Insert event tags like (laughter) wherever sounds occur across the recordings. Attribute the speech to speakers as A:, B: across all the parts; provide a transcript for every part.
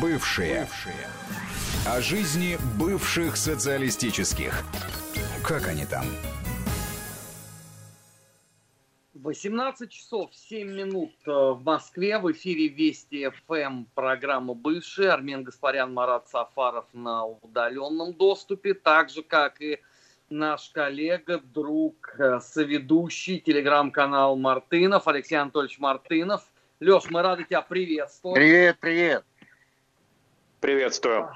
A: Бывшие. Бывшие. О жизни бывших социалистических. Как они там?
B: 18 часов 7 минут э, в Москве. В эфире Вести ФМ программа «Бывшие». Армен Гаспарян, Марат Сафаров на удаленном доступе. Так же, как и наш коллега, друг, э, соведущий, телеграм-канал Мартынов, Алексей Анатольевич Мартынов. Леш, мы рады тебя приветствовать.
C: Привет, привет.
D: Приветствую.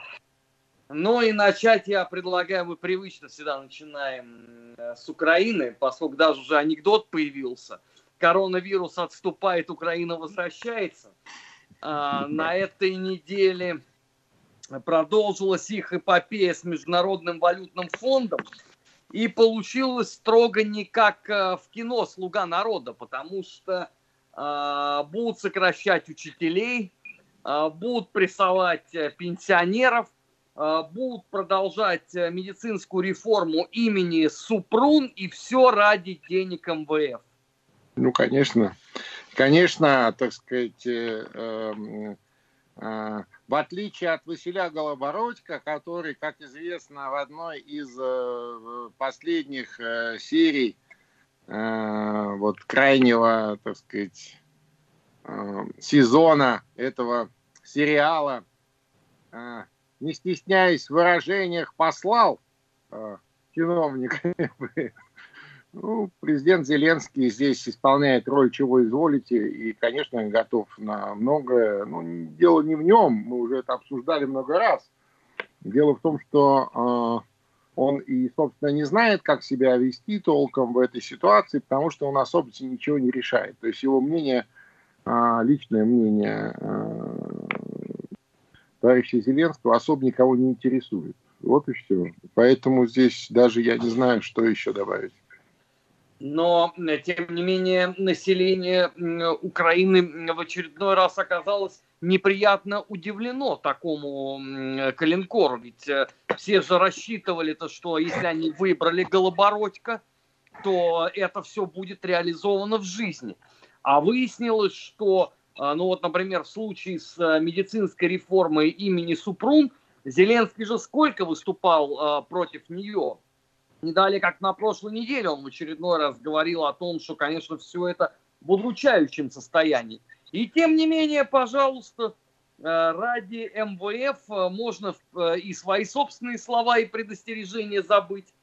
B: Ну и начать я предлагаю, мы привычно всегда начинаем э, с Украины, поскольку даже уже анекдот появился. Коронавирус отступает, Украина возвращается. А, на этой неделе продолжилась их эпопея с Международным валютным фондом. И получилось строго не как э, в кино «Слуга народа», потому что э, будут сокращать учителей, будут прессовать э, пенсионеров, Э, будут продолжать э, медицинскую реформу имени Супрун и все ради денег МВФ.
C: Ну, конечно. Конечно, так сказать, э, эм, э, в отличие от Василя Голобородько, который, как известно, в одной из э, последних э, серий вот крайнего, так сказать, сезона этого сериала не стесняясь в выражениях, послал э, чиновника. (laughs) Ну, президент Зеленский здесь исполняет роль чего изволите, и, конечно, готов на многое. Ну, дело не в нем, мы уже это обсуждали много раз. Дело в том, что э, он и, собственно, не знает, как себя вести толком в этой ситуации, потому что он особо ничего не решает. То есть его мнение, э, личное мнение э, товарища Зеленского особо никого не интересует. Вот и все. Поэтому здесь даже я не знаю, что еще добавить.
B: Но, тем не менее, население Украины в очередной раз оказалось неприятно удивлено такому коленкору. Ведь э, все же рассчитывали, то, что если они выбрали Голобородько, то это все будет реализовано в жизни. А выяснилось, что а, ну вот, например, в случае с э, медицинской реформой имени Супрун, Зеленский же сколько выступал а, против нее? Не далее, как на прошлой неделе он в очередной раз говорил о том, что, конечно, все это в удручающем состоянии. И тем не менее, пожалуйста, ради МВФ можно и свои собственные слова и предостережения забыть.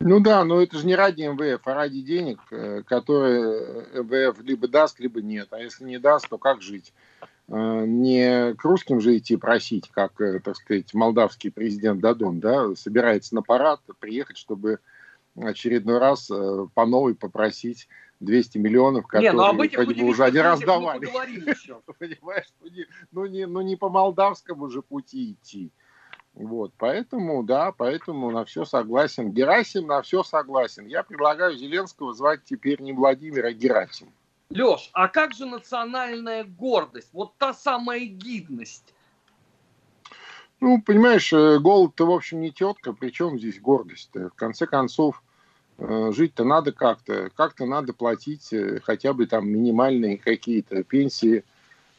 C: Ну да, но это же не ради МВФ, а ради денег, э, которые МВФ либо даст, либо нет. А если не даст, то как жить? Э, не к русским же идти просить, как, э, так сказать, молдавский президент Дадон, да, собирается на парад приехать, чтобы очередной раз по новой попросить 200 миллионов, которые не, ну, об этих вроде бы уже один раз давали. (laughs) Понимаешь, ну, не, ну не по молдавскому же пути идти. Вот, поэтому, да, поэтому на все согласен. Герасим на все согласен. Я предлагаю Зеленского звать теперь не Владимира, а Герасим.
B: Леш, а как же национальная гордость? Вот та самая гидность.
C: Ну, понимаешь, э, голод-то, в общем, не тетка, причем здесь гордость -то? В конце концов, э, жить-то надо как-то, как-то надо платить э, хотя бы там минимальные какие-то пенсии,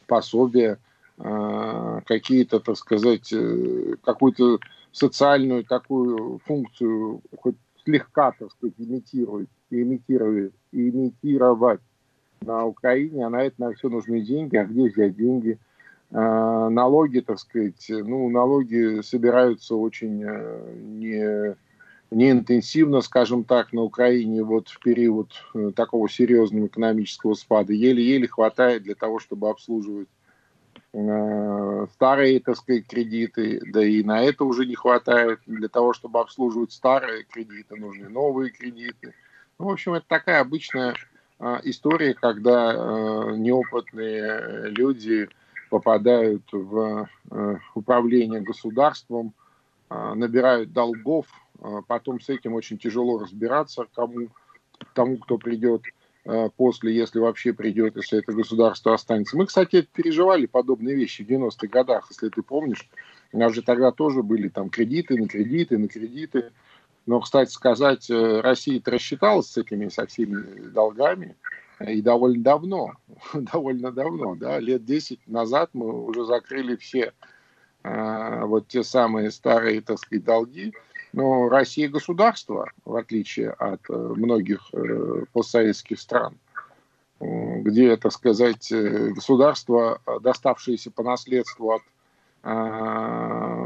C: пособия. А, какие-то, так сказать, э, какую-то социальную такую функцию хоть слегка, так сказать, имитирует, имитирует, имитировать на Украине, а на это на все нужны деньги. А где взять деньги? А, налоги, так сказать, ну, налоги собираются очень э, не, не интенсивно, скажем так, на Украине вот в период э, такого серьезного экономического спада. Еле-еле хватает для того, чтобы обслуживать старые, так сказать, кредиты, да и на это уже не хватает. Для того, чтобы обслуживать старые кредиты, нужны новые кредиты. Ну, в общем, это такая обычная э, история, когда э, неопытные люди попадают в управление государством, набирают долгов, потом с этим очень тяжело разбираться кому, тому, кто придет Э, после, если вообще придет, если это государство останется. Мы, кстати, переживали подобные вещи в 90-х годах, если ты помнишь. У нас же тогда тоже были там кредиты на кредиты, на кредиты. Но, кстати сказать, э, Россия-то рассчиталась с этими, со всеми долгами. И довольно давно, (laughs) довольно давно, да, лет 10 назад мы уже закрыли все а, вот те самые старые, так сказать, долги. Но Россия государство, в отличие от э, многих э, постсоветских стран, где, так сказать, э, государство, доставшееся по наследству от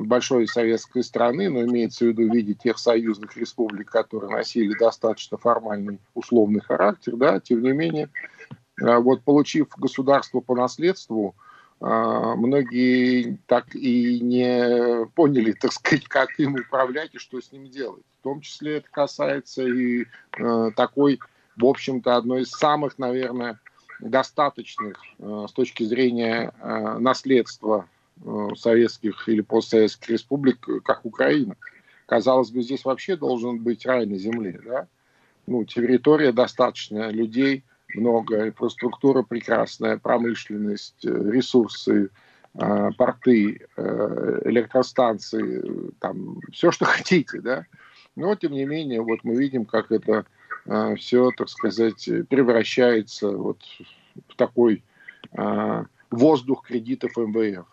C: большой советской страны, но имеется в виду в виде тех союзных республик, которые носили достаточно формальный условный характер, да, тем не менее, вот получив государство по наследству, многие так и не поняли, так сказать, как им управлять и что с ним делать. В том числе это касается и такой, в общем-то, одной из самых, наверное, достаточных с точки зрения наследства Э, советских или постсоветских республик, как Украина. Казалось бы, здесь вообще должен быть рай на земле. Да? Ну, территория достаточная, людей много, инфраструктура прекрасная, промышленность, э, ресурсы, э, порты, электростанции, там, все, что (laughs) хотите, да. Но, тем не менее, вот мы видим, как это все, так сказать, превращается вот в такой воздух кредитов МВФ.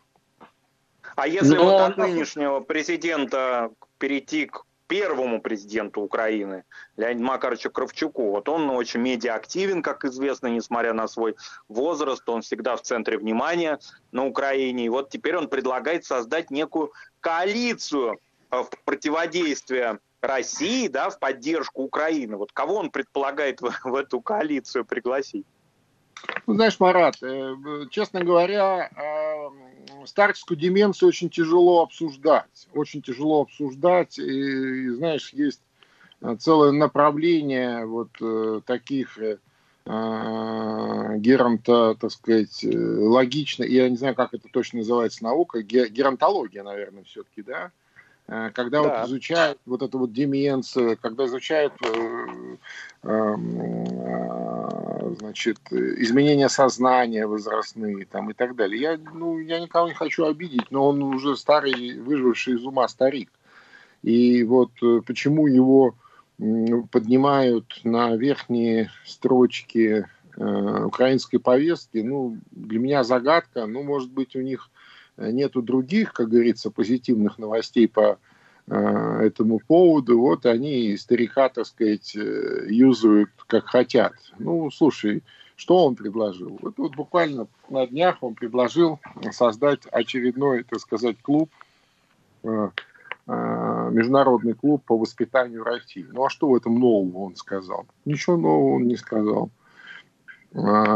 D: А если Но... вот от нынешнего президента перейти к первому президенту Украины, Леониду Макаровичу Кравчуку. Вот он очень медиаактивен, как известно, несмотря на свой возраст, он всегда в центре внимания на Украине. И вот теперь он предлагает создать некую коалицию э, в противодействие России, да, в поддержку Украины. Вот кого он предполагает в, в эту коалицию пригласить?
C: Ну, знаешь, Марат, э, честно говоря, старческую деменцию очень тяжело обсуждать. Очень тяжело обсуждать. И, и знаешь, есть э, целое направление вот э, таких э, геронто, так сказать, логично, я не знаю, как это точно называется наука, геронтология, наверное, все-таки, да, Э, когда да. вот изучают вот эту вот деменцию, когда изучают э, э, значит, изменения сознания возрастные там и так далее. Я, ну, я никого не хочу обидеть, но он уже старый, выживший из ума старик. И вот почему его поднимают на верхние строчки украинской повестки, ну, для меня загадка, ну, может быть, у них нету других, как говорится, позитивных новостей по э, этому поводу, вот они старика, так сказать, э, юзают как хотят. Ну, слушай, что он предложил? Вот, вот буквально на днях он предложил создать очередной, так сказать, клуб, э, международный клуб по воспитанию России. Ну а что в этом нового он сказал? Ничего нового он не сказал.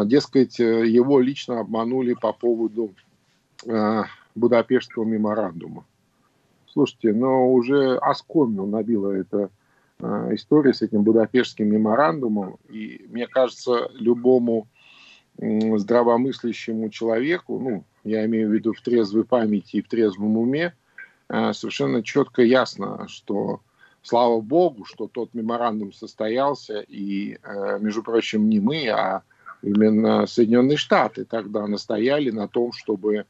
C: Дескать, его лично обманули по поводу Э, Будапештского меморандума. Слушайте, но уже оскомину набила эта э, история с этим Будапештским меморандумом, и мне кажется, любому здравомыслящему человеку, ну, я имею в виду в трезвой памяти и в трезвом уме, э, совершенно четко ясно, что слава богу, что тот меморандум состоялся, и, между прочим, не мы, а именно Соединенные Штаты тогда настояли на том, чтобы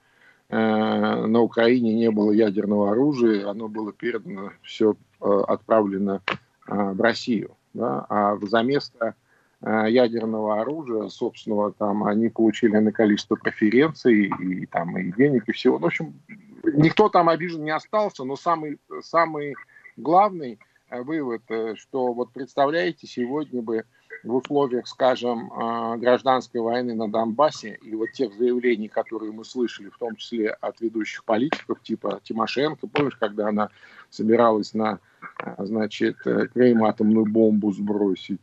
C: на Украине не было ядерного оружия, оно было передано, все э, отправлено э, в Россию. Да? А за место ядерного оружия собственного там они получили на количество преференций и там и денег и всего. Ну, в общем, никто там обижен не остался, но самый самый главный вывод, что вот представляете, сегодня бы в условиях, скажем, а, гражданской войны на Донбассе и вот тех заявлений, которые мы слышали, в том числе от ведущих политиков типа Тимошенко, помнишь, когда она собиралась на, а, значит, э, Крым атомную бомбу сбросить,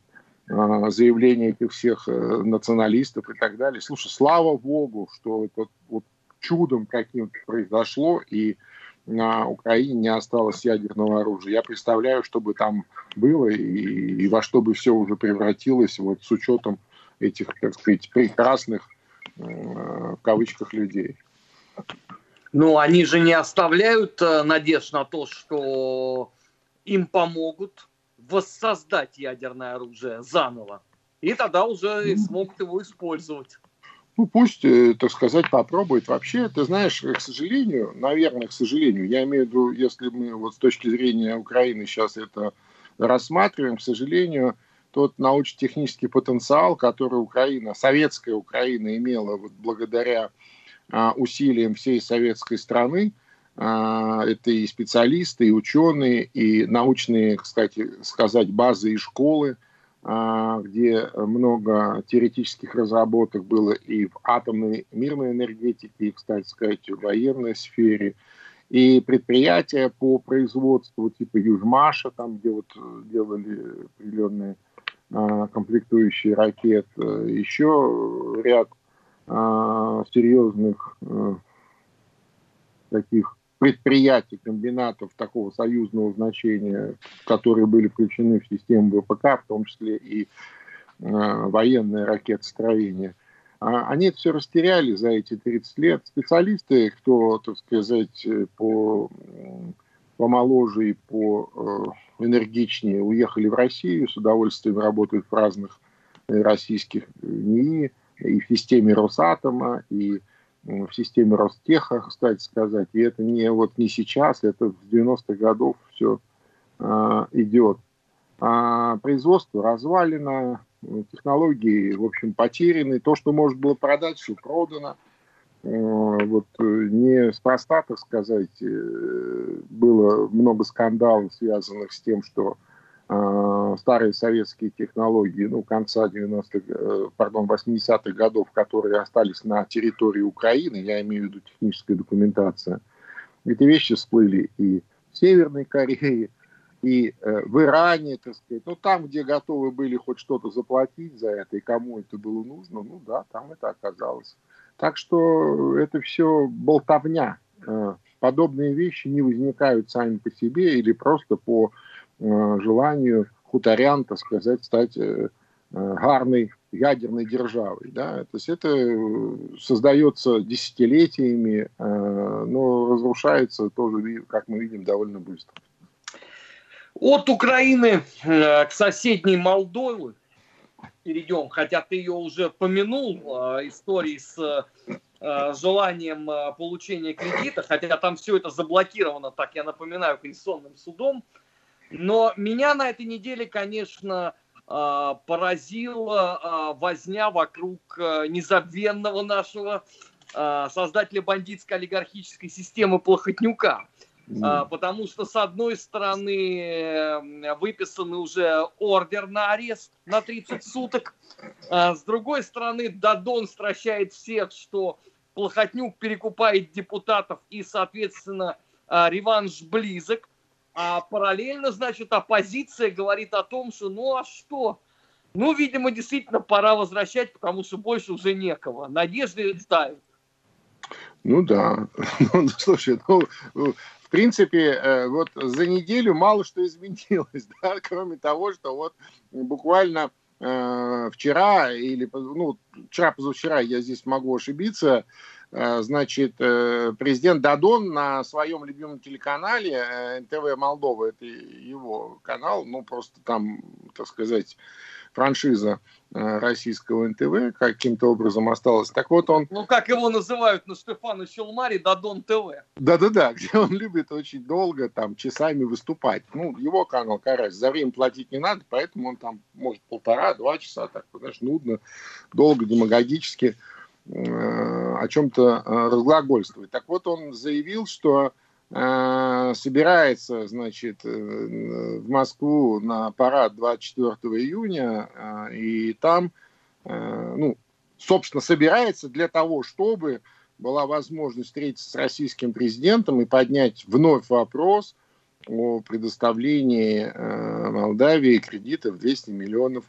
C: а, заявления этих всех э, националистов и так далее. Слушай, слава богу, что это вот чудом каким-то произошло, и на Украине не осталось ядерного оружия. Я представляю, что бы там было и, и во что бы все уже превратилось вот с учетом этих, так сказать, прекрасных э, в кавычках людей.
B: Ну, они же не оставляют э, надежд на то, что им помогут воссоздать ядерное оружие заново. И тогда уже смогут его использовать
C: ну, пусть, э, так сказать, попробует. Вообще, ты знаешь, к сожалению, наверное, к сожалению, я имею в виду, если мы вот с точки зрения Украины сейчас это рассматриваем, к сожалению, тот научно-технический потенциал, который Украина, советская Украина имела вот благодаря а, усилиям всей советской страны, а, это и специалисты, и ученые, и научные, кстати сказать, базы и школы, где много теоретических разработок было и в атомной мирной энергетике, и, кстати сказать, в военной сфере, и предприятия по производству типа Южмаша, там, где вот делали определенные а, комплектующие ракет, еще ряд серьезных таких предприятий, комбинатов такого союзного значения, которые были включены в систему ВПК, в том числе и э, военное ракетостроение. А, они это все растеряли за эти 30 лет. Специалисты, кто, так сказать, по помоложе и по э, энергичнее уехали в Россию, с удовольствием работают в разных российских НИИ, и в системе Росатома, и в системе Ростеха, кстати сказать. И это не вот не сейчас, это с 90-х годов все а, идет. А производство развалено, технологии, в общем, потеряны. То, что может было продать, все продано. Вот не спроста, так сказать, э, было много скандалов, связанных с тем, что Э, старые советские технологии, ну, конца 90-х, э, пардон, 80-х годов, которые остались на территории Украины, я имею в виду техническая документация, эти вещи всплыли и в Северной Корее, и э, в Иране, так сказать, ну, там, где готовы были хоть что-то заплатить за это, и кому это было нужно, ну, да, там это оказалось. Так что это все болтовня. Подобные вещи не возникают сами по себе или просто по Э, желанию хуторян, так сказать, стать э, э, гарной ядерной державой. Да? То есть это создается десятилетиями, но разрушается тоже, как мы видим, довольно быстро.
B: От Украины к соседней Молдове перейдем, хотя ты ее уже помянул, истории с желанием получения кредита, хотя там все это заблокировано, так я напоминаю, Конституционным судом. Но меня на этой неделе, конечно, а, поразила а, возня вокруг а, незабвенного нашего создателя бандитской олигархической системы Плохотнюка. Потому что, с одной стороны, выписан уже ордер на арест на 30 суток. С другой стороны, Дадон стращает всех, что Плохотнюк перекупает депутатов и, соответственно, реванш близок. А параллельно, значит, оппозиция говорит о том, что ну а что? Ну, видимо, действительно пора возвращать, потому что больше уже некого. Надежды ставят.
C: Ну да. (laughs) Ну, слушай, ну, в принципе, э, вот за неделю мало что изменилось, (laughs) да, кроме того, что вот буквально э, вчера или, ну, вчера-позавчера, я здесь могу ошибиться, значит, э, президент Дадон на своем любимом телеканале э, НТВ Молдова, это его канал, ну, просто там, так сказать, франшиза российского НТВ каким-то образом осталась. Так вот он...
B: Ну, как его называют на Стефану Челмаре, Дадон ТВ.
C: Да-да-да, (laughs) где он любит очень долго, там, часами выступать. Ну, его канал, Карась, за время платить не надо, поэтому он там, может, полтора-два часа, так, знаешь, нудно, долго, демагогически о чем-то э, разглагольствовать. Так вот, он заявил, что э, собирается, значит, э, в Москву на парад 24 июня, и там, ну, собственно, собирается для того, чтобы была возможность встретиться с российским президентом и поднять вновь вопрос о предоставлении Молдавии в 200 миллионов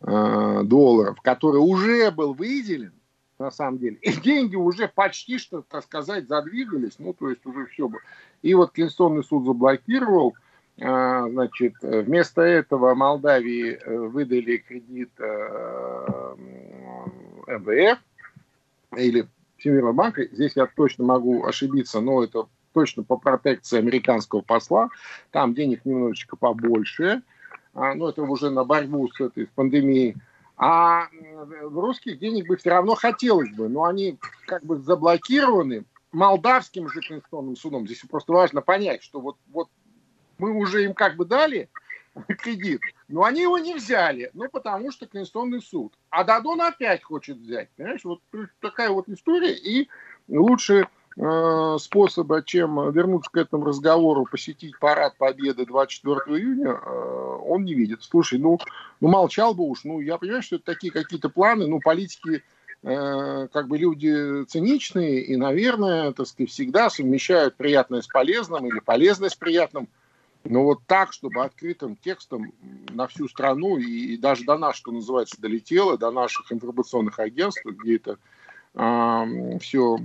C: долларов, который уже был выделен на самом деле. И деньги уже почти что, так сказать, задвигались, ну, то есть уже все бы. И вот Конституционный суд заблокировал, а, значит, вместо этого Молдавии э, выдали кредит э, МВФ или Всемирного банка, здесь я точно могу ошибиться, но это точно по протекции американского посла, там денег немножечко побольше, а, но это уже на борьбу с этой пандемией, а русских денег бы все равно хотелось бы, но они как бы заблокированы молдавским же конституционным судом. Здесь просто важно понять, что вот, вот мы уже им как бы дали кредит. Но они его не взяли, ну, потому что Конституционный суд. А Дадон опять хочет взять. Понимаешь, вот такая вот история. И лучше способа, чем вернуться к этому разговору, посетить парад Победы 24 июня, э, он не видит. Слушай, ну, ну молчал бы уж. Ну, я понимаю, что это такие какие-то планы, ну, политики э, как бы люди циничные и, наверное, так сказать, всегда совмещают приятное с полезным или полезное с приятным. Но вот так, чтобы открытым текстом на всю страну и, и даже до нас, что называется, долетело, до наших информационных агентств, где это э, все э,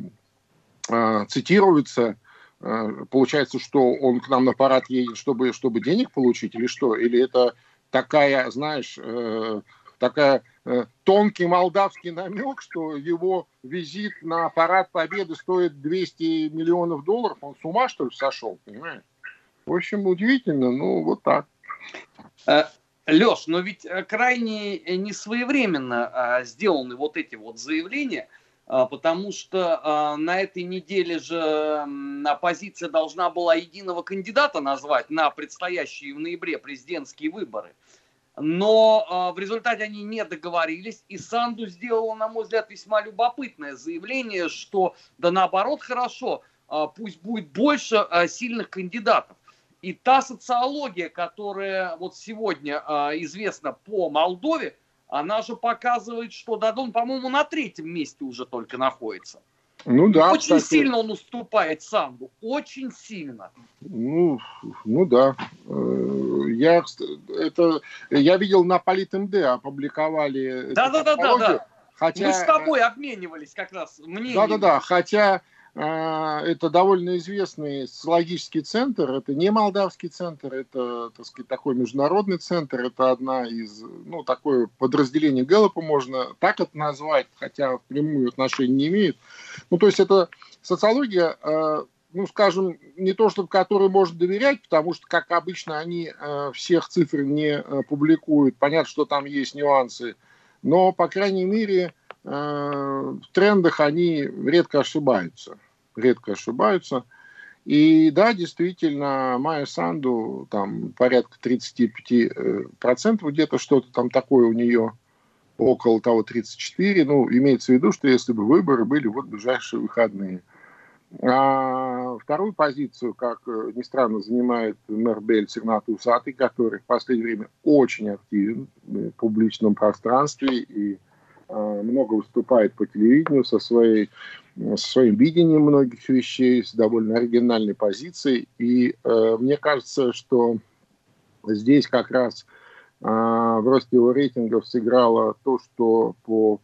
C: цитируется, э, получается, что он к нам на парад едет, чтобы, чтобы денег получить или что? Или это такая, знаешь, э, такая э, тонкий молдавский намек, что его визит на парад Победы стоит 200 миллионов долларов, он с ума, что ли, сошел, понимаешь? В общем, удивительно, ну, вот так.
B: Э, Леш, но ведь э, крайне несвоевременно а, сделаны вот эти вот заявления, потому что а, на этой неделе же оппозиция должна была единого кандидата назвать на предстоящие в ноябре президентские выборы. Но в результате они не договорились, и Санду сделала, на мой взгляд, весьма любопытное заявление, что да наоборот хорошо, пусть будет больше сильных кандидатов. И та социология, которая вот сегодня известна по Молдове, она же показывает, что Дадон, по-моему, на третьем месте уже только находится. Ну да. Очень кстати. сильно он уступает Санду. Очень сильно.
C: Ну, ну да. Э, я, это, я видел на Полит.МД опубликовали.
B: Да, да, да, да, да. Хотя... Мы с тобой обменивались как раз мнением.
C: Да, да, да. Хотя это довольно известный социологический центр. Это не молдавский центр, это, так сказать, такой международный центр. Это одна из, ну, такое подразделение Гэллопа можно так это назвать, хотя в прямую отношения не имеет. Ну, то есть это социология, а, ну, скажем, не то, чтобы которой можно доверять, потому что, как обычно, они а, всех цифр не публикуют. Понятно, что там есть нюансы. Но, по крайней мере, в трендах они редко ошибаются. Редко ошибаются. И да, действительно, Майя Санду там порядка 35% э, где-то что-то там такое у нее около того 34. Ну, имеется в виду, что если бы выборы были вот ближайшие выходные. А вторую позицию, как э, ни странно, занимает мэр Бель Сигнат Усатый, который в последнее время очень активен в публичном пространстве и Э, много выступает по телевидению со, своей, со своим видением многих вещей, с довольно оригинальной позицией. И э, мне кажется, что здесь как раз э, в росте его рейтингов сыграло то, что по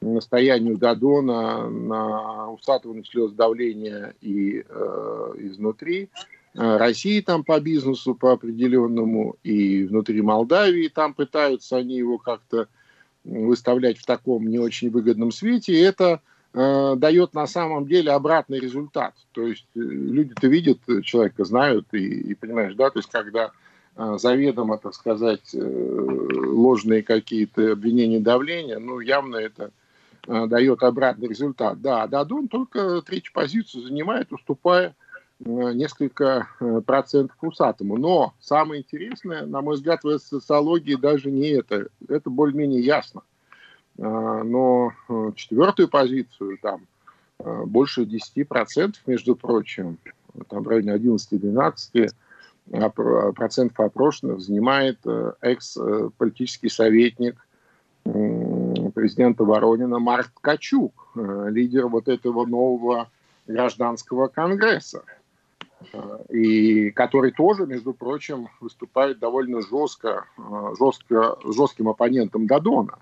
C: настоянию Дадона на Усатого началось давление и э, изнутри. Э, России там по бизнесу по определенному, и внутри Молдавии там пытаются они его как-то выставлять в таком не очень выгодном свете, это э, дает на самом деле обратный результат. То есть э, люди-то видят человека, знают и, и понимаешь, да, то есть когда э, заведомо, так сказать, э, ложные какие-то обвинения давления, ну, явно это э, дает обратный результат. Да, Дадон только третью позицию занимает, уступая Э, несколько э, процентов усатому. Но самое интересное, на мой взгляд, в социологии даже не это. Это более-менее ясно. А, но э, четвертую позицию, там, больше 10%, между прочим, там в районе 11-12% процентов опрошенных занимает экс-политический советник президента Воронина Марк Ткачук, лидер вот этого нового гражданского конгресса и который тоже, между прочим, выступает довольно жестко, э, жестко жестким оппонентом Дадона.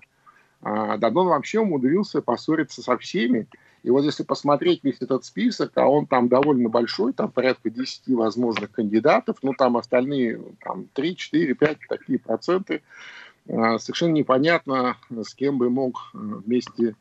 C: А Дадон вообще умудрился поссориться со всеми. И вот если посмотреть весь этот список, а он там довольно большой, там порядка 10 возможных кандидатов, ну там остальные там, 3, 4, 5 такие проценты, э, совершенно непонятно, с кем бы мог э, вместе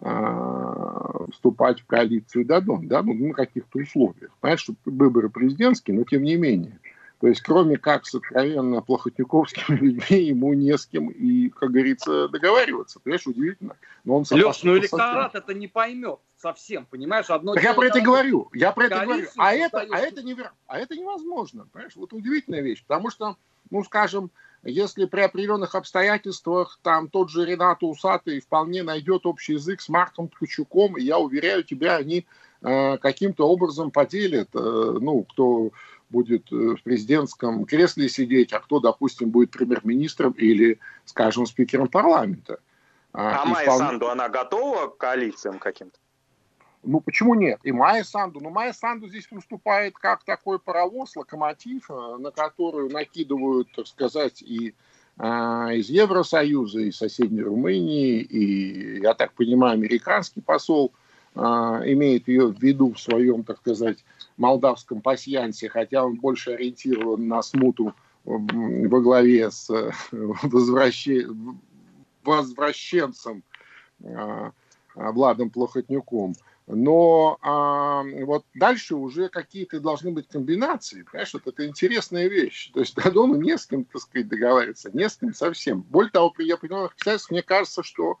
C: вступать в коалицию Дадон, да, ну, на каких-то условиях. Понимаешь, что выборы президентские, но тем не менее. То есть, кроме как с откровенно плохотниковскими (laughs) людьми, ему не с кем и, как говорится, договариваться. Понимаешь, удивительно.
B: Но он Леш, ну электорат это не поймет совсем, понимаешь?
C: Одно так я про это говорю, я про это говорю. А это, а, это не, а это невозможно, понимаешь? Вот удивительная вещь, потому что ну, скажем, если при определенных обстоятельствах там тот же Ренат Усатый вполне найдет общий язык с Марком Ткачуком, я уверяю тебя, они э, каким-то образом поделят, э, ну, кто будет э, в президентском кресле сидеть, а кто, допустим, будет премьер-министром или, скажем, спикером парламента.
D: А, а Майя вполне... Санду, она готова к коалициям каким-то?
C: Ну, почему нет? И Майя Санду. Ну, Майя Санду здесь выступает как такой паровоз, локомотив, э, на которую накидывают, так сказать, и а, из Евросоюза, и соседней Румынии, и, я так понимаю, американский посол а, имеет ее в виду в своем, так сказать, молдавском пасьянсе, хотя он больше ориентирован на смуту во главе с э, (laughs) возвращи... возвращенцем а, Владом Плохотнюком. Но а, вот дальше уже какие-то должны быть комбинации. Понимаешь, вот это интересная вещь. То есть Дадону не с кем, так сказать, договариваться, не с кем совсем. Более того, при определенных обстоятельствах, мне кажется, что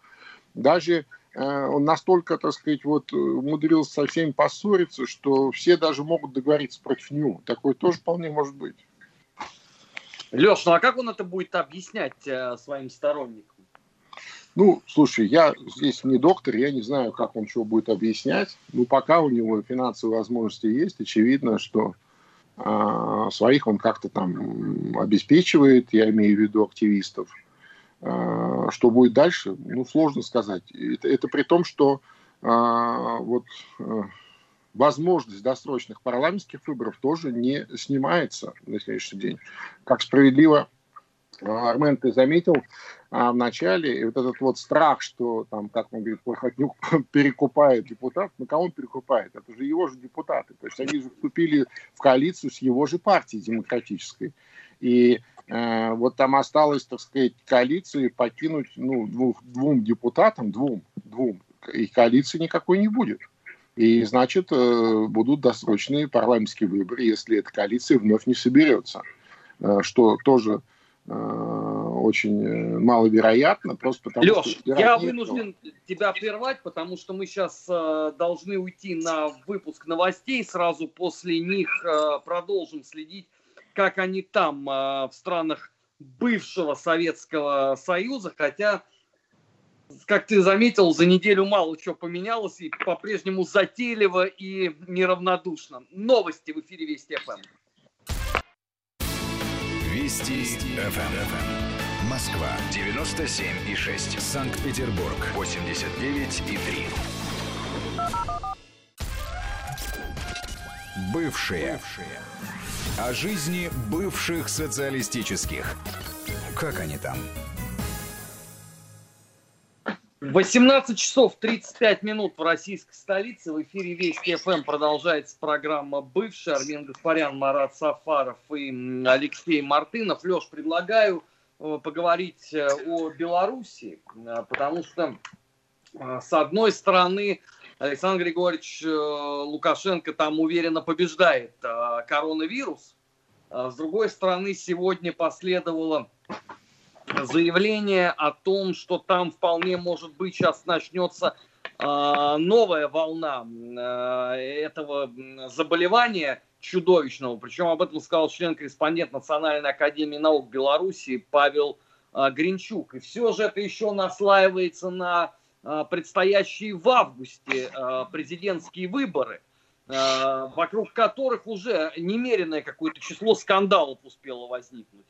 C: даже э, он настолько, так сказать, вот умудрился со всеми поссориться, что все даже могут договориться против него. Такое тоже вполне может быть.
B: Леш, ну а как он это будет объяснять э, своим сторонникам?
C: Ну, слушай, я здесь не доктор, я не знаю, как он что будет объяснять. Ну, пока у него финансовые возможности есть, очевидно, что э, своих он как-то там обеспечивает, я имею в виду активистов. Э, что будет дальше, ну, сложно сказать. Это, это при том, что э, вот э, возможность досрочных парламентских выборов тоже не снимается на следующий день. Как справедливо Армен, ты заметил а, в начале, и вот этот вот страх, что там, как он говорит, Плохотнюк (laughs) перекупает депутат, на кого он перекупает? Это же его же депутаты. То есть они же вступили в коалицию с его же партией демократической. И э, вот там осталось, так сказать, коалиции покинуть ну, двух, двум депутатам, двум, двум, и коалиции никакой не будет. И, значит, э, будут досрочные парламентские выборы, если эта коалиция вновь не соберется. Э, что тоже Э, очень э, маловероятно, просто потому
B: Леш, что... я вынужден тебя прервать, потому что мы сейчас э, должны уйти на выпуск новостей, сразу после них э, продолжим следить, как они там, э, в странах бывшего Советского Союза, хотя, как ты заметил, за неделю мало чего поменялось, и по-прежнему затейливо и неравнодушно. Новости в эфире Вести ФМ.
A: Вести ФМ. Москва 97 и 6. Санкт-Петербург 89 и 3. Бывшие. Бывшие. О жизни бывших социалистических. Как они там?
B: 18 часов 35 минут в российской столице. В эфире Вести ФМ продолжается программа «Бывший». Армен Гаспарян, Марат Сафаров и Алексей Мартынов. Леш, предлагаю э, поговорить э, о Беларуси, э, потому что, с одной стороны, Александр Григорьевич Лукашенко там уверенно побеждает коронавирус. С другой стороны, сегодня последовало заявление о том, что там вполне может быть сейчас начнется э, новая волна э, этого заболевания чудовищного. Причем об этом сказал член-корреспондент Национальной академии наук Беларуси Павел э, Гринчук. И все же это еще наслаивается на предстоящие в августе президентские выборы вокруг которых уже немеренное какое-то число скандалов успело возникнуть.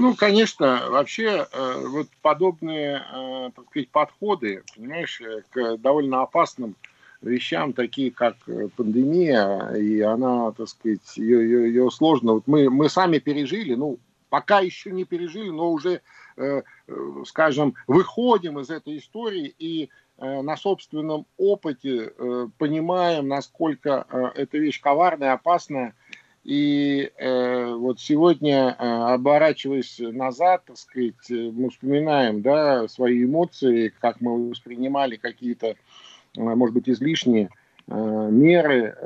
C: Ну, конечно, вообще э, вот подобные, э, так сказать, подходы, понимаешь, э, к довольно опасным вещам, такие как пандемия, и она, так сказать, ее, ее, ее сложно. Вот мы, мы сами пережили, ну, пока еще не пережили, но уже, скажем, выходим из этой истории и на собственном опыте понимаем, насколько эта вещь коварная, опасная, и э, вот сегодня, э, оборачиваясь назад, так сказать, мы вспоминаем да, свои эмоции, как мы воспринимали какие-то, э, может быть, излишние э, меры,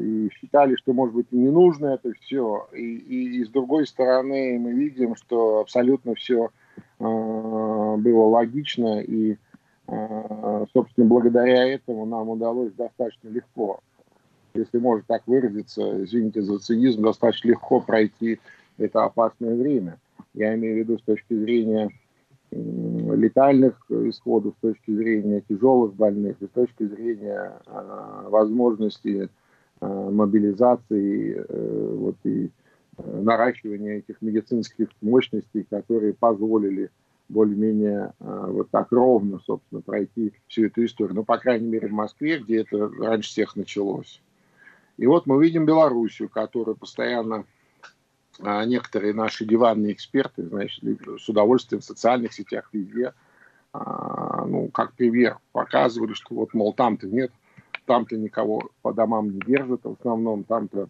C: и считали, что, может быть, не нужно это все. И, и, и с другой стороны, мы видим, что абсолютно все э, было логично, и, э, собственно, благодаря этому нам удалось достаточно легко если можно так выразиться, извините за цинизм, достаточно легко пройти это опасное время. Я имею в виду с точки зрения летальных исходов, с точки зрения тяжелых больных, и с точки зрения э, возможности э, мобилизации э, вот, и э, наращивания этих медицинских мощностей, которые позволили более-менее э, вот так ровно, собственно, пройти всю эту историю. Ну, по крайней мере, в Москве, где это раньше всех началось. И вот мы видим Белоруссию, которая постоянно а некоторые наши диванные эксперты, значит, с удовольствием в социальных сетях везде, а, ну, как пример, показывали, что вот, мол, там-то нет, там-то никого по домам не держат, в основном там-то,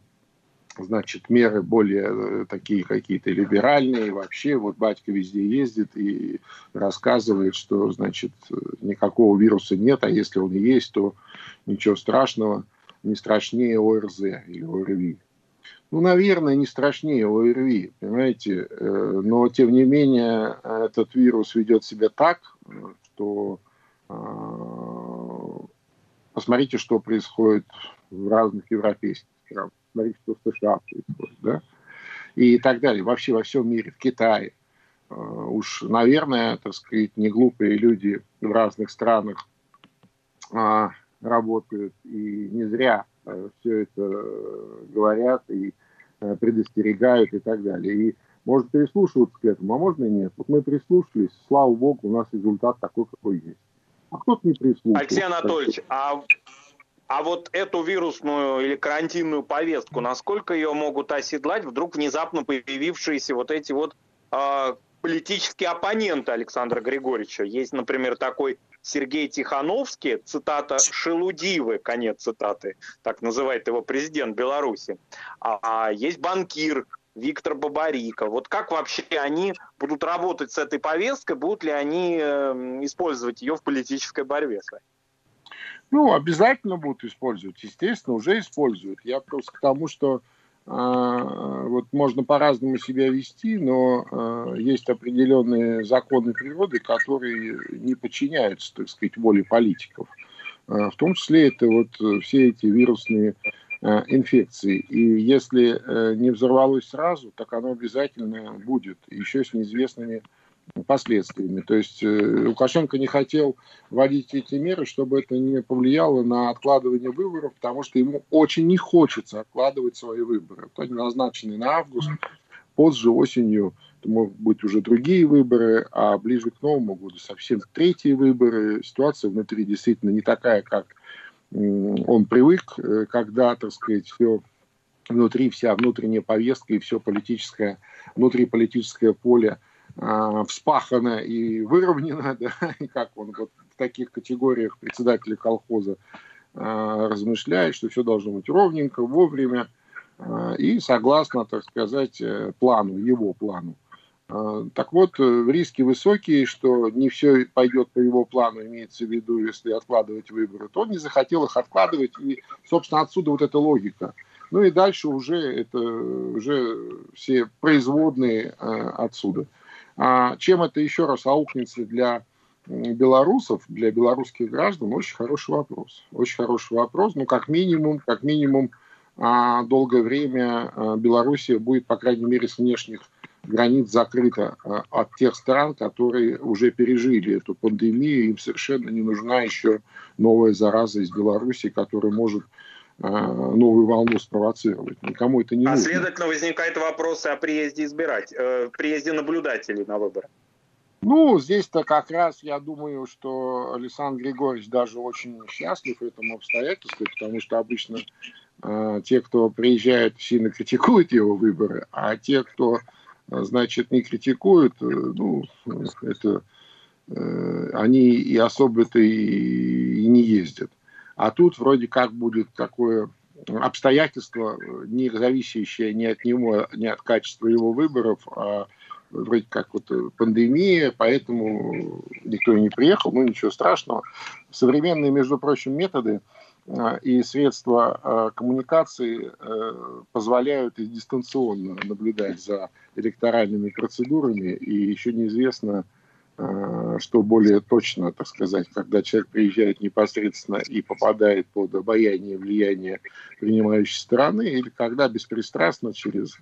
C: значит, меры более э, такие какие-то либеральные, вообще, вот батька везде ездит и рассказывает, что, значит, никакого вируса нет, а если он и есть, то ничего страшного, не страшнее ОРЗ или ОРВИ ну, наверное, не страшнее ОРВИ, понимаете, э, но, тем не менее, этот вирус ведет себя так, что а, посмотрите, что происходит в разных европейских странах, посмотрите, что в США происходит, да, и так далее, вообще во всем мире, в Китае. А, уж, наверное, так сказать, не глупые люди в разных странах а, работают, и не зря Э, все это э, говорят и э, предостерегают и так далее. И может прислушиваться к этому, а можно и нет. Вот мы прислушались, слава богу, у нас результат такой, какой есть. А кто-то не прислушивается.
D: Алексей Анатольевич, а, а вот эту вирусную или карантинную повестку, насколько ее могут оседлать вдруг внезапно появившиеся вот эти вот э, политические оппоненты Александра Григорьевича? Есть, например, такой Сергей Тихановский, цитата «Шелудивы», конец цитаты, так называет его президент Беларуси. А, а есть банкир Виктор Бабарика. Вот как вообще они будут работать с этой повесткой, будут ли они э, использовать ее в политической борьбе?
C: Ну, обязательно будут использовать, естественно, уже используют. Я просто к тому, что вот можно по-разному себя вести, но а, есть определенные законы природы, которые не подчиняются, так сказать, воле политиков. А, в том числе это вот все эти вирусные инфекции. И если э, не взорвалось сразу, так оно обязательно будет, еще с неизвестными последствиями. То есть э, Лукашенко не хотел вводить эти меры, чтобы это не повлияло на откладывание выборов, потому что ему очень не хочется откладывать свои выборы. Вот они назначены на август, позже осенью это могут быть уже другие выборы, а ближе к Новому году совсем третьи выборы. Ситуация внутри действительно не такая, как он привык, э, когда, так сказать, все внутри, вся внутренняя повестка и все политическое, внутриполитическое поле – э, вспахано и выровнено, (laughs) да, и как он вот в таких категориях председателя колхоза э, размышляет, что все должно быть ровненько, вовремя э, и согласно, так сказать, э, плану, его плану. Так вот, э, риски высокие, что не все пойдет по его плану, имеется в виду, если откладывать выборы, то он не захотел их откладывать, и, собственно, отсюда вот эта логика. Ну и дальше уже это уже все производные отсюда. А чем это еще раз аукнется для белорусов, для белорусских граждан, очень хороший вопрос. Очень хороший вопрос. Ну, как минимум, как минимум, а, долгое время а, Белоруссия будет, по крайней мере, с внешних границ закрыта от тех стран, которые уже пережили эту пандемию. Им совершенно не нужна еще новая зараза из Беларуси, которая может новую волну спровоцировать. Никому это не
D: а
C: нужно.
D: А следовательно, возникает вопрос о приезде избирать, э, приезде наблюдателей на выборы.
C: Ну, здесь-то как раз я думаю, что Александр Григорьевич даже очень счастлив этому обстоятельству, потому что обычно э, те, кто приезжает, сильно критикуют его выборы, а те, кто, э, значит, не критикуют, э, ну, это э, они и особо-то и, и не ездят. А тут вроде как будет такое обстоятельство, не зависящее ни от него, ни от качества его выборов, а вроде как вот пандемия, поэтому никто и не приехал, ну ничего страшного. Современные, между прочим, методы а, и средства а, коммуникации э, позволяют дистанционно наблюдать за электоральными процедурами, и еще неизвестно, что более точно, так сказать, когда человек приезжает непосредственно и попадает под обаяние влияние принимающей стороны, или когда беспристрастно через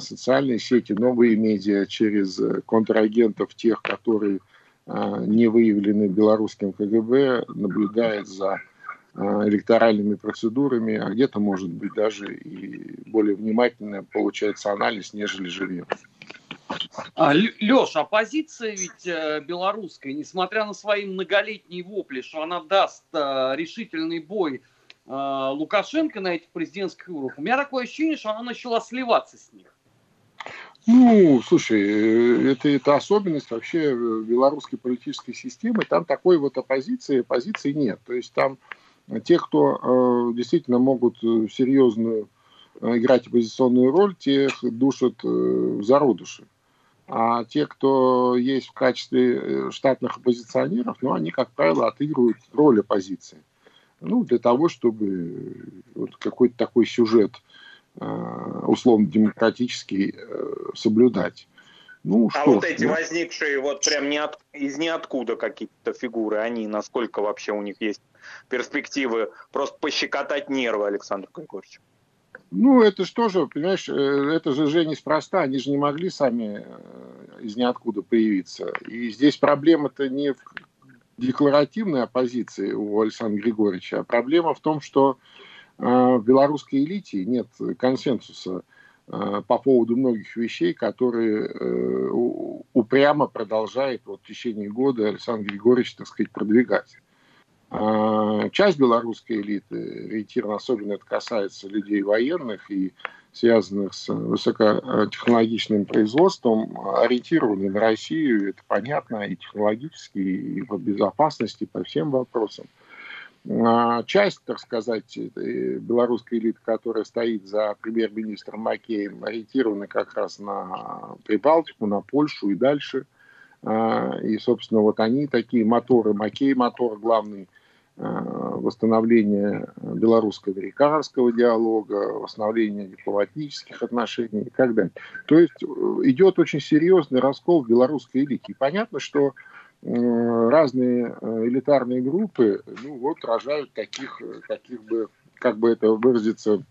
C: социальные сети, новые медиа, через контрагентов, тех, которые не выявлены белорусским КГБ, наблюдает за электоральными процедурами, а где-то, может быть, даже и более внимательно получается анализ, нежели живем.
B: А, Леш, оппозиция ведь э, белорусская, несмотря на свои многолетние вопли, что она даст э, решительный бой э, Лукашенко на этих президентских выборах, у меня такое ощущение, что она начала сливаться с них.
C: Ну, слушай, это, это особенность вообще белорусской политической системы. Там такой вот оппозиции, оппозиции нет. То есть там те, кто э, действительно могут серьезную играть оппозиционную роль, тех душат э, зародыши. А те, кто есть в качестве э, штатных оппозиционеров, ну, они, как правило, отыгрывают роль оппозиции. Ну, для того, чтобы э, вот какой-то такой сюжет э, условно-демократический соблюдать.
D: Ну, а что вот эти ну... возникшие вот прям не от, из ниоткуда какие-то фигуры, они насколько вообще у них есть перспективы просто пощекотать нервы Александру Григорьевичу?
C: Ну, это же, понимаешь, э, это же же неспроста, они же не могли сами э, из ниоткуда появиться. И здесь проблема-то не в декларативной оппозиции у Александра Григорьевича, а проблема в том, что э, в белорусской элите нет консенсуса по поводу многих вещей, которые упрямо продолжает вот в течение года Александр Григорьевич, так сказать, продвигать. А, часть белорусской элиты, ориентирована, особенно это касается людей военных и связанных с высокотехнологичным производством, ориентированы на Россию, это понятно, и технологически, и по безопасности, по всем вопросам. А, часть, так сказать, белорусской элиты, которая стоит за премьер-министром Макеем, ориентирована как раз на Прибалтику, на Польшу и дальше. А, и, собственно, вот они такие моторы, Макей мотор главный – восстановление белорусско-американского диалога, восстановление дипломатических отношений и так далее. То есть э, идет очень серьезный раскол в белорусской элите. И понятно, что э, разные элитарные группы ну, вот, рожают таких, таких бы, как бы это выразиться,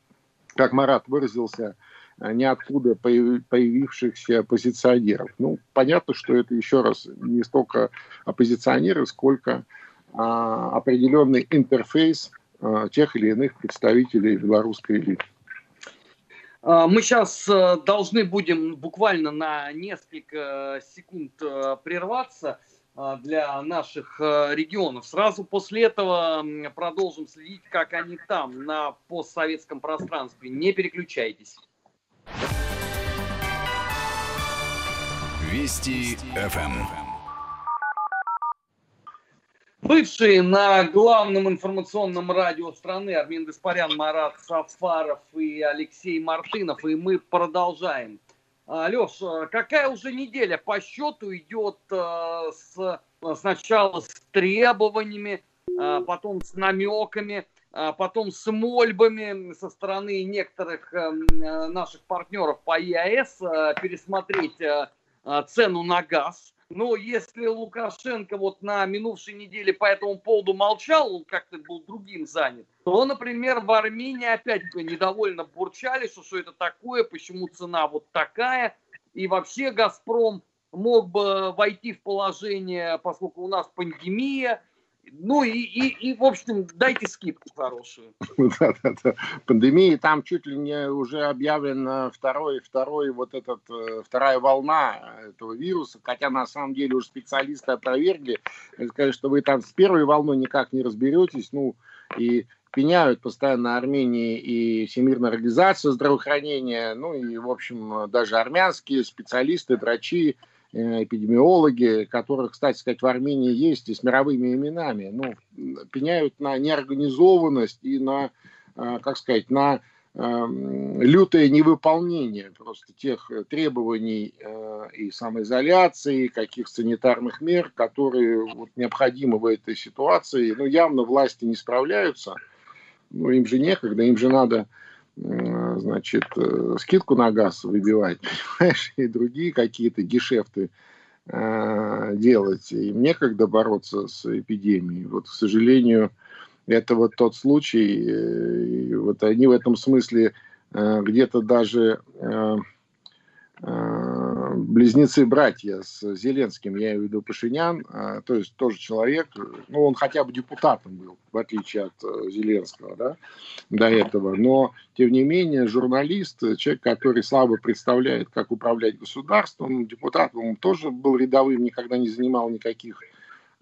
C: как Марат выразился, ниоткуда появившихся оппозиционеров. Ну, понятно, что это еще раз не столько оппозиционеры, сколько а, определенный интерфейс а, тех или иных представителей белорусской элиты.
B: А, мы сейчас э, должны будем буквально на несколько секунд э, прерваться для наших э, регионов. Сразу после этого продолжим следить, как они там, на постсоветском пространстве. Не переключайтесь.
A: Вести ФМ.
B: Бывшие на главном информационном радио страны Армин Гаспарян, Марат Сафаров и Алексей Мартынов. И мы продолжаем. А, Леш, какая уже неделя по счету идет а, с, сначала с требованиями, а, потом с намеками, потом с мольбами со стороны некоторых наших партнеров по ЕАЭС пересмотреть цену на газ – но если Лукашенко вот на минувшей неделе по этому поводу молчал, он как-то был другим занят, то, например, в Армении опять недовольно бурчали, что что это такое, почему цена вот такая. И вообще «Газпром» мог бы войти в положение, поскольку у нас пандемия, ну и, и, и, в общем, дайте скидку хорошую.
C: Да, да, да. Пандемия, там чуть ли не уже объявлена второй, второй вот этот, э, вторая волна этого вируса, хотя на самом деле уже специалисты опровергли, сказали, что вы там с первой волной никак не разберетесь, ну, и пеняют постоянно Армении и Всемирная организация здравоохранения, ну и, в общем, даже армянские специалисты, врачи, эпидемиологи, которых, кстати сказать, в Армении есть и с мировыми именами, ну, пеняют на неорганизованность и на, э, как сказать, на эм, лютое невыполнение просто тех требований э, и самоизоляции, каких санитарных мер, которые вот, необходимы в этой ситуации. Ну, явно власти не справляются. Ну, им же некогда, им же надо значит, э, скидку на газ выбивать, (laughs) понимаешь, и другие какие-то гешефты э, делать. Им некогда бороться с эпидемией. Вот, к сожалению, это вот тот случай, э, вот они в этом смысле где-то даже близнецы-братья с Зеленским, я имею в виду Пашинян, э, то есть тоже человек, ну, он хотя бы депутатом был, в отличие от э, Зеленского, да, до этого, но, тем не менее, журналист, человек, который слабо представляет, как управлять государством, депутат, он тоже был рядовым, никогда не занимал никаких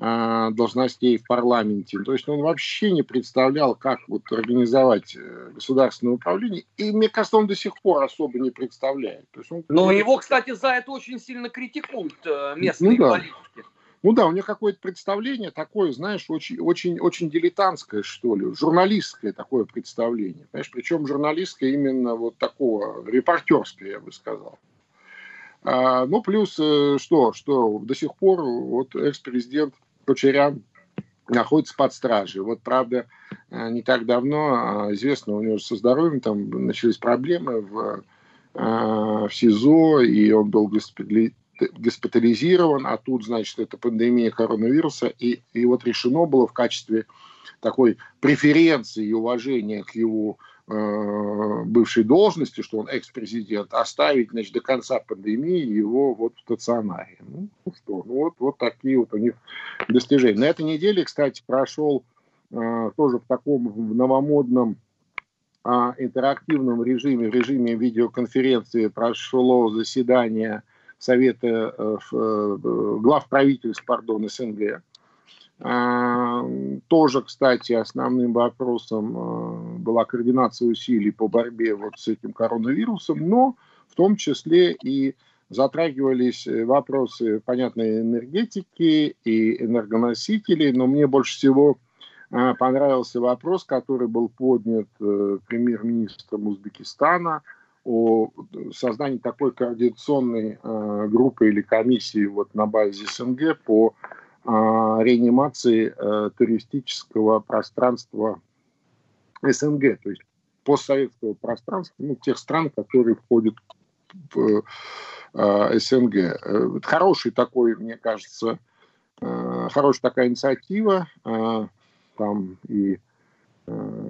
C: а, должностей в парламенте. То есть он вообще не представлял, как вот организовать э, государственное управление. И мне кажется, он до сих пор особо не представляет. То есть он...
B: Но его, кстати, за это очень сильно критикуют э, местные ну, да. политики.
C: Ну да, у него какое-то представление такое, знаешь, очень, очень, очень дилетантское, что ли, журналистское такое представление. Понимаешь, причем журналистское именно вот такого, репортерское, я бы сказал. А, ну, плюс э, что, что до сих пор вот экс-президент Кучерян находится под стражей. Вот, правда, э, не так давно а, известно, у него со здоровьем там начались проблемы в, а, в СИЗО, и он был госпитализирован, а тут, значит, это пандемия коронавируса, и, и вот решено было в качестве такой преференции и уважения к его э, бывшей должности, что он экс-президент, оставить, значит, до конца пандемии его вот в стационаре. Ну, ну что, ну вот, вот такие вот у них достижения. На этой неделе, кстати, прошел э, тоже в таком новомодном э, интерактивном режиме, в режиме видеоконференции прошло заседание Совета э, э, глав правительств, пардон, СНГ. А, тоже, кстати, основным вопросом а, была координация усилий по борьбе вот с этим коронавирусом, но в том числе и затрагивались вопросы, понятно, энергетики и энергоносителей, но мне больше всего а, понравился вопрос, который был поднят э, премьер-министром Узбекистана о создании такой координационной группы или комиссии вот на базе СНГ по реанимации э, туристического пространства СНГ, то есть постсоветского пространства, ну, тех стран, которые входят в э, СНГ. Э, хороший такой, мне кажется, хорошая такая инициатива. Там и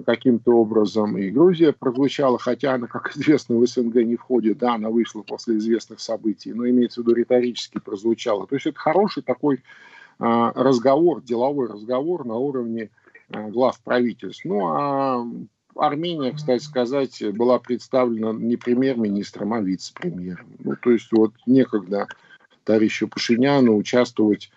C: каким-то образом и Грузия прозвучала, хотя она, как известно, в СНГ не входит, да, она вышла после известных событий, но имеется в виду риторически прозвучала. То есть это хороший такой а, разговор, деловой разговор на уровне глав правительств. Ну, а Армения, кстати сказать, была представлена не премьер-министром, а вице-премьером. Ну, то есть вот некогда товарищу Пашиняну участвовать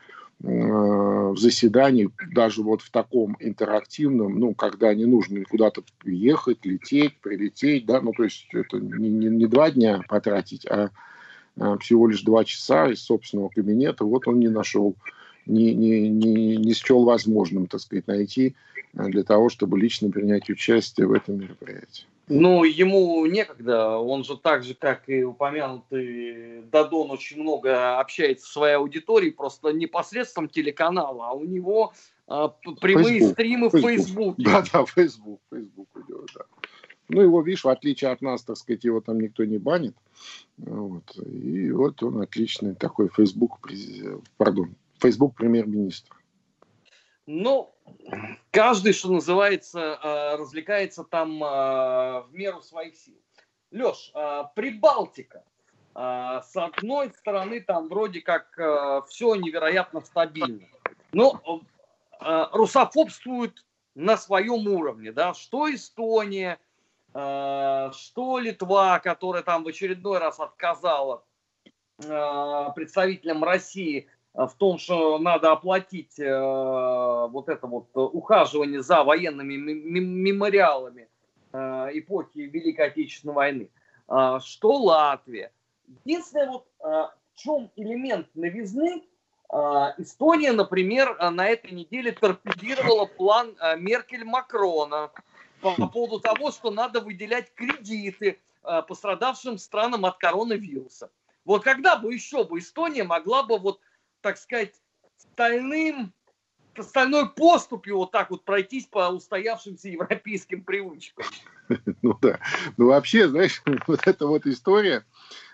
C: в заседании, даже вот в таком интерактивном, ну, когда не нужно куда-то ехать, лететь, прилететь, да, ну, то есть это не, не, не два дня потратить, а, а всего лишь два часа из собственного кабинета, вот он не нашел не, не, не, не счел возможным, так сказать, найти э, для того, чтобы лично принять участие в этом мероприятии.
B: Ну, ему некогда, он же так же, как и упомянутый Дадон, очень много общается со своей аудиторией, просто не посредством телеканала, а у него а, прямые Facebook, стримы в Фейсбуке.
C: Да, да, Фейсбук, Фейсбук идет, да. Ну, его, видишь, в отличие от нас, так сказать, его там никто не банит. Вот. И вот он отличный такой Фейсбук, пардон, Facebook премьер-министр?
B: Ну, каждый, что называется, а, развлекается там а, в меру своих сил. Леш, а, Прибалтика. С одной стороны, там вроде как все невероятно стабильно. Но русофобствуют на своем уровне. Да? Что Эстония, что Литва, которая там в очередной раз отказала представителям России Э, в том, что надо оплатить э, вот это вот ухаживание за военными мемориалами э, эпохи Великой Отечественной войны, э, что Латвия. Единственное, вот э, в чем элемент новизны, э, Эстония, например, э, на этой неделе торпедировала план э, Меркель-Макрона по, по поводу того, что надо выделять кредиты э, пострадавшим странам от коронавируса. Вот когда бы еще бы Эстония могла бы вот так сказать, стальным, стальной поступью вот так вот пройтись по устоявшимся европейским привычкам. (laughs)
C: Ну да. Ну вообще, знаешь, (laughs) вот эта вот история,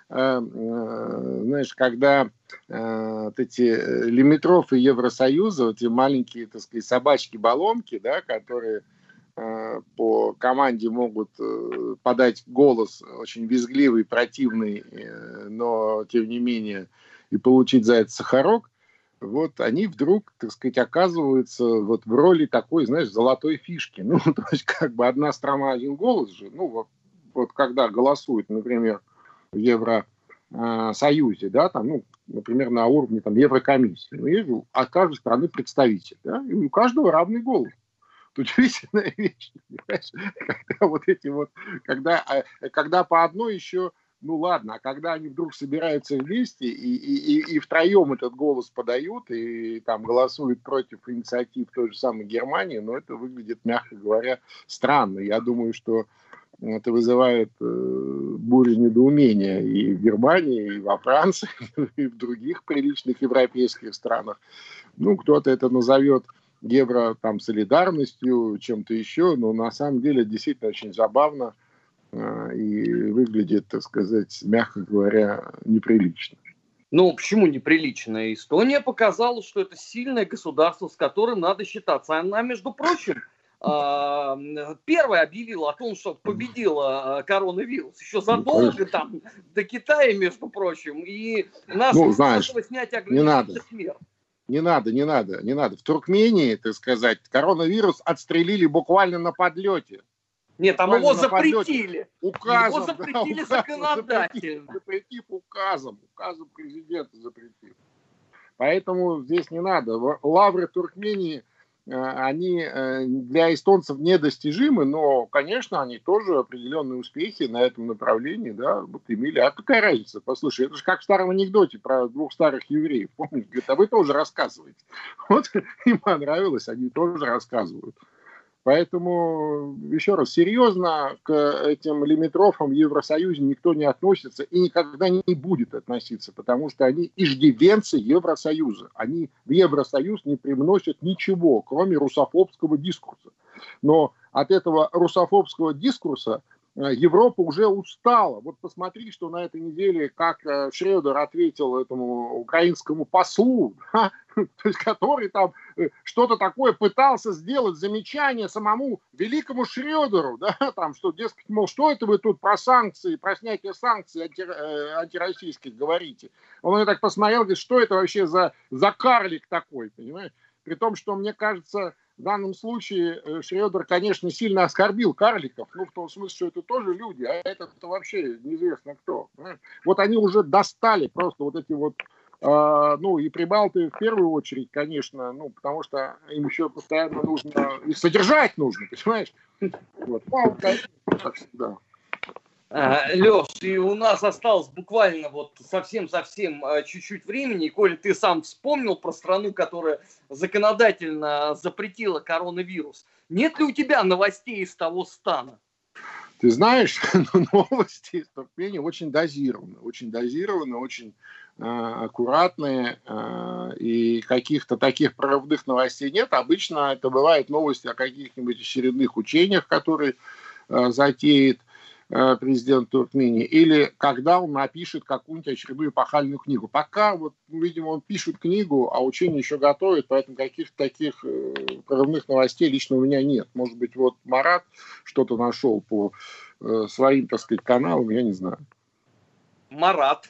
C: э, э, знаешь, когда э, вот эти лимитров и Евросоюза, вот эти маленькие, так сказать, собачки-баллонки, да, которые по команде могут подать голос очень визгливый, противный, но тем не менее и получить за это сахарок, вот они вдруг, так сказать, оказываются вот в роли такой, знаешь, золотой фишки. (laughs) Ну, то есть как бы одна страна, один голос же. Ну, вот, вот когда голосуют, например, в Евросоюзе, да, там, ну, например, на уровне там, Еврокомиссии. Ну, есть же от каждой страны представитель, да, и у каждого равный голос. Удивительная (laughs) вещь, понимаешь? Когда вот эти вот, когда, а, когда по одной еще ну ладно, а когда они вдруг собираются вместе и, и, и, и втроем этот голос подают и там голосуют против инициатив той же самой Германии, ну это выглядит, мягко говоря, странно. Я думаю, что это вызывает э, бурю недоумения и в Германии, и во Франции, (laughs) и в других приличных европейских странах. Ну, кто-то это назовет евро там солидарностью, чем-то еще, но на самом деле действительно очень забавно – и выглядит, так сказать, мягко говоря, неприлично.
B: Ну, почему неприлично? Эстония показала, что это сильное государство, с которым надо считаться. Она, между прочим, (laughs) а, первая объявила о том, что победила а, коронавирус еще задолго там до Китая, между прочим, и
C: нас ну, знаешь, снять не надо. мер. Не надо, не надо, не надо. В Туркмении, так сказать, коронавирус отстрелили буквально на подлете.
B: Нет, там его запретили.
C: Указом,
B: его запретили да, законодательно.
C: Запретив указом, указом президента запретив. Поэтому здесь не надо. Лавры Туркмении, э, они э, для эстонцев недостижимы, но, конечно, они тоже определенные успехи на этом направлении, да, вот имели. А какая разница? Послушай, это же как в старом анекдоте про двух старых евреев. Помните? Говорит, а вы тоже рассказываете. (laughs) Вот им понравилось, они тоже рассказывают. Поэтому, еще раз, серьезно к этим лимитрофам в Евросоюзе никто не относится и никогда не будет относиться, потому что они иждивенцы Евросоюза. Они в Евросоюз не привносят ничего, кроме русофобского дискурса. Но от этого русофобского дискурса Европа уже устала. Вот посмотри, что на этой неделе, как э, Шредер ответил этому украинскому послу, (laughs) то есть который там э, что-то такое пытался сделать, замечание самому великому Шредеру, (laughs) да, там, что, дескать, мол, что это вы тут про санкции, про снятие санкций анти, антироссийских говорите? Он так посмотрел, говорит, что это вообще за, за карлик такой, понимаешь? При том, что, мне кажется, в данном случае э, Шредер, конечно, сильно оскорбил карликов, ну, в том смысле, что это тоже люди, а это вообще неизвестно кто. Вот они уже достали просто вот эти вот, э, ну, и прибалты в первую очередь, конечно, ну, потому что им еще постоянно нужно, их содержать нужно, понимаешь? Вот. Ну, конечно,
B: так всегда. А, Леш, и у нас осталось буквально вот совсем-совсем а, чуть-чуть времени. И, Коль, ты сам вспомнил про страну, которая законодательно запретила коронавирус. Нет ли у тебя новостей из того стана?
C: Ты знаешь, (laughs) ну, новости из Туркмении очень дозированы, очень дозированы, очень э, аккуратные, э, и каких-то таких прорывных новостей нет. Обычно это бывают новости о каких-нибудь очередных учениях, которые э, затеет президент Туркмении, или когда он напишет какую-нибудь очередную эпохальную книгу. Пока, вот, видимо, он пишет книгу, а учение еще готовит, поэтому каких-то таких э, прорывных новостей лично у меня нет. Может быть, вот Марат что-то нашел по э, своим, так сказать, каналам, я не знаю.
D: Марат.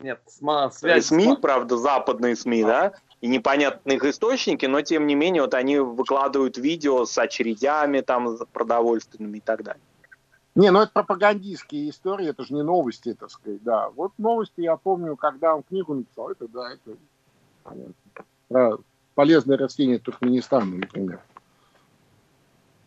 D: Нет, связь... СМИ, правда, западные СМИ, а. да? И непонятных источники, но тем не менее вот они выкладывают видео с очередями там продовольственными и так далее.
C: Не, ну это пропагандистские истории, это же не новости, так сказать, да. Вот новости я помню, когда он книгу написал, это да, это понятно. Про полезное растение Туркменистана, например.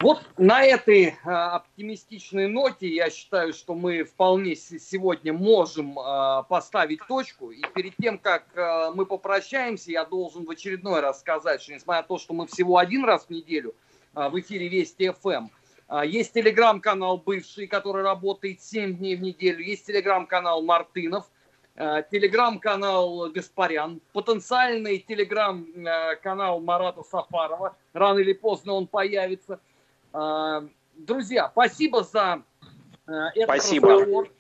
B: Вот на этой э, оптимистичной ноте я считаю, что мы вполне сегодня можем э, поставить точку. И перед тем, как э, мы попрощаемся, я должен в очередной раз сказать, что несмотря на то, что мы всего один раз в неделю в эфире Вести ФМ, э, есть телеграм-канал бывший, который работает 7 дней в неделю, есть телеграм-канал Мартынов, телеграм-канал Гаспарян, потенциальный телеграм-канал Марата Сафарова. Рано или поздно он появится – а, друзья, спасибо за э, этот
D: спасибо. разговор.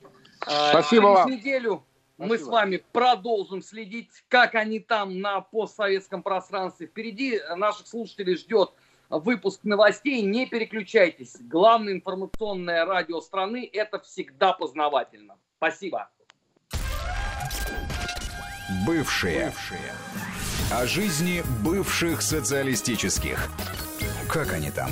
C: А, спасибо Через
B: вам. неделю мы с вами продолжим следить, как они там на постсоветском пространстве. Впереди наших слушателей ждет выпуск новостей. Не переключайтесь. Главное информационное радио страны – это всегда познавательно. Спасибо.
A: Бывшие. Бывшие. О жизни бывших социалистических. Как они там?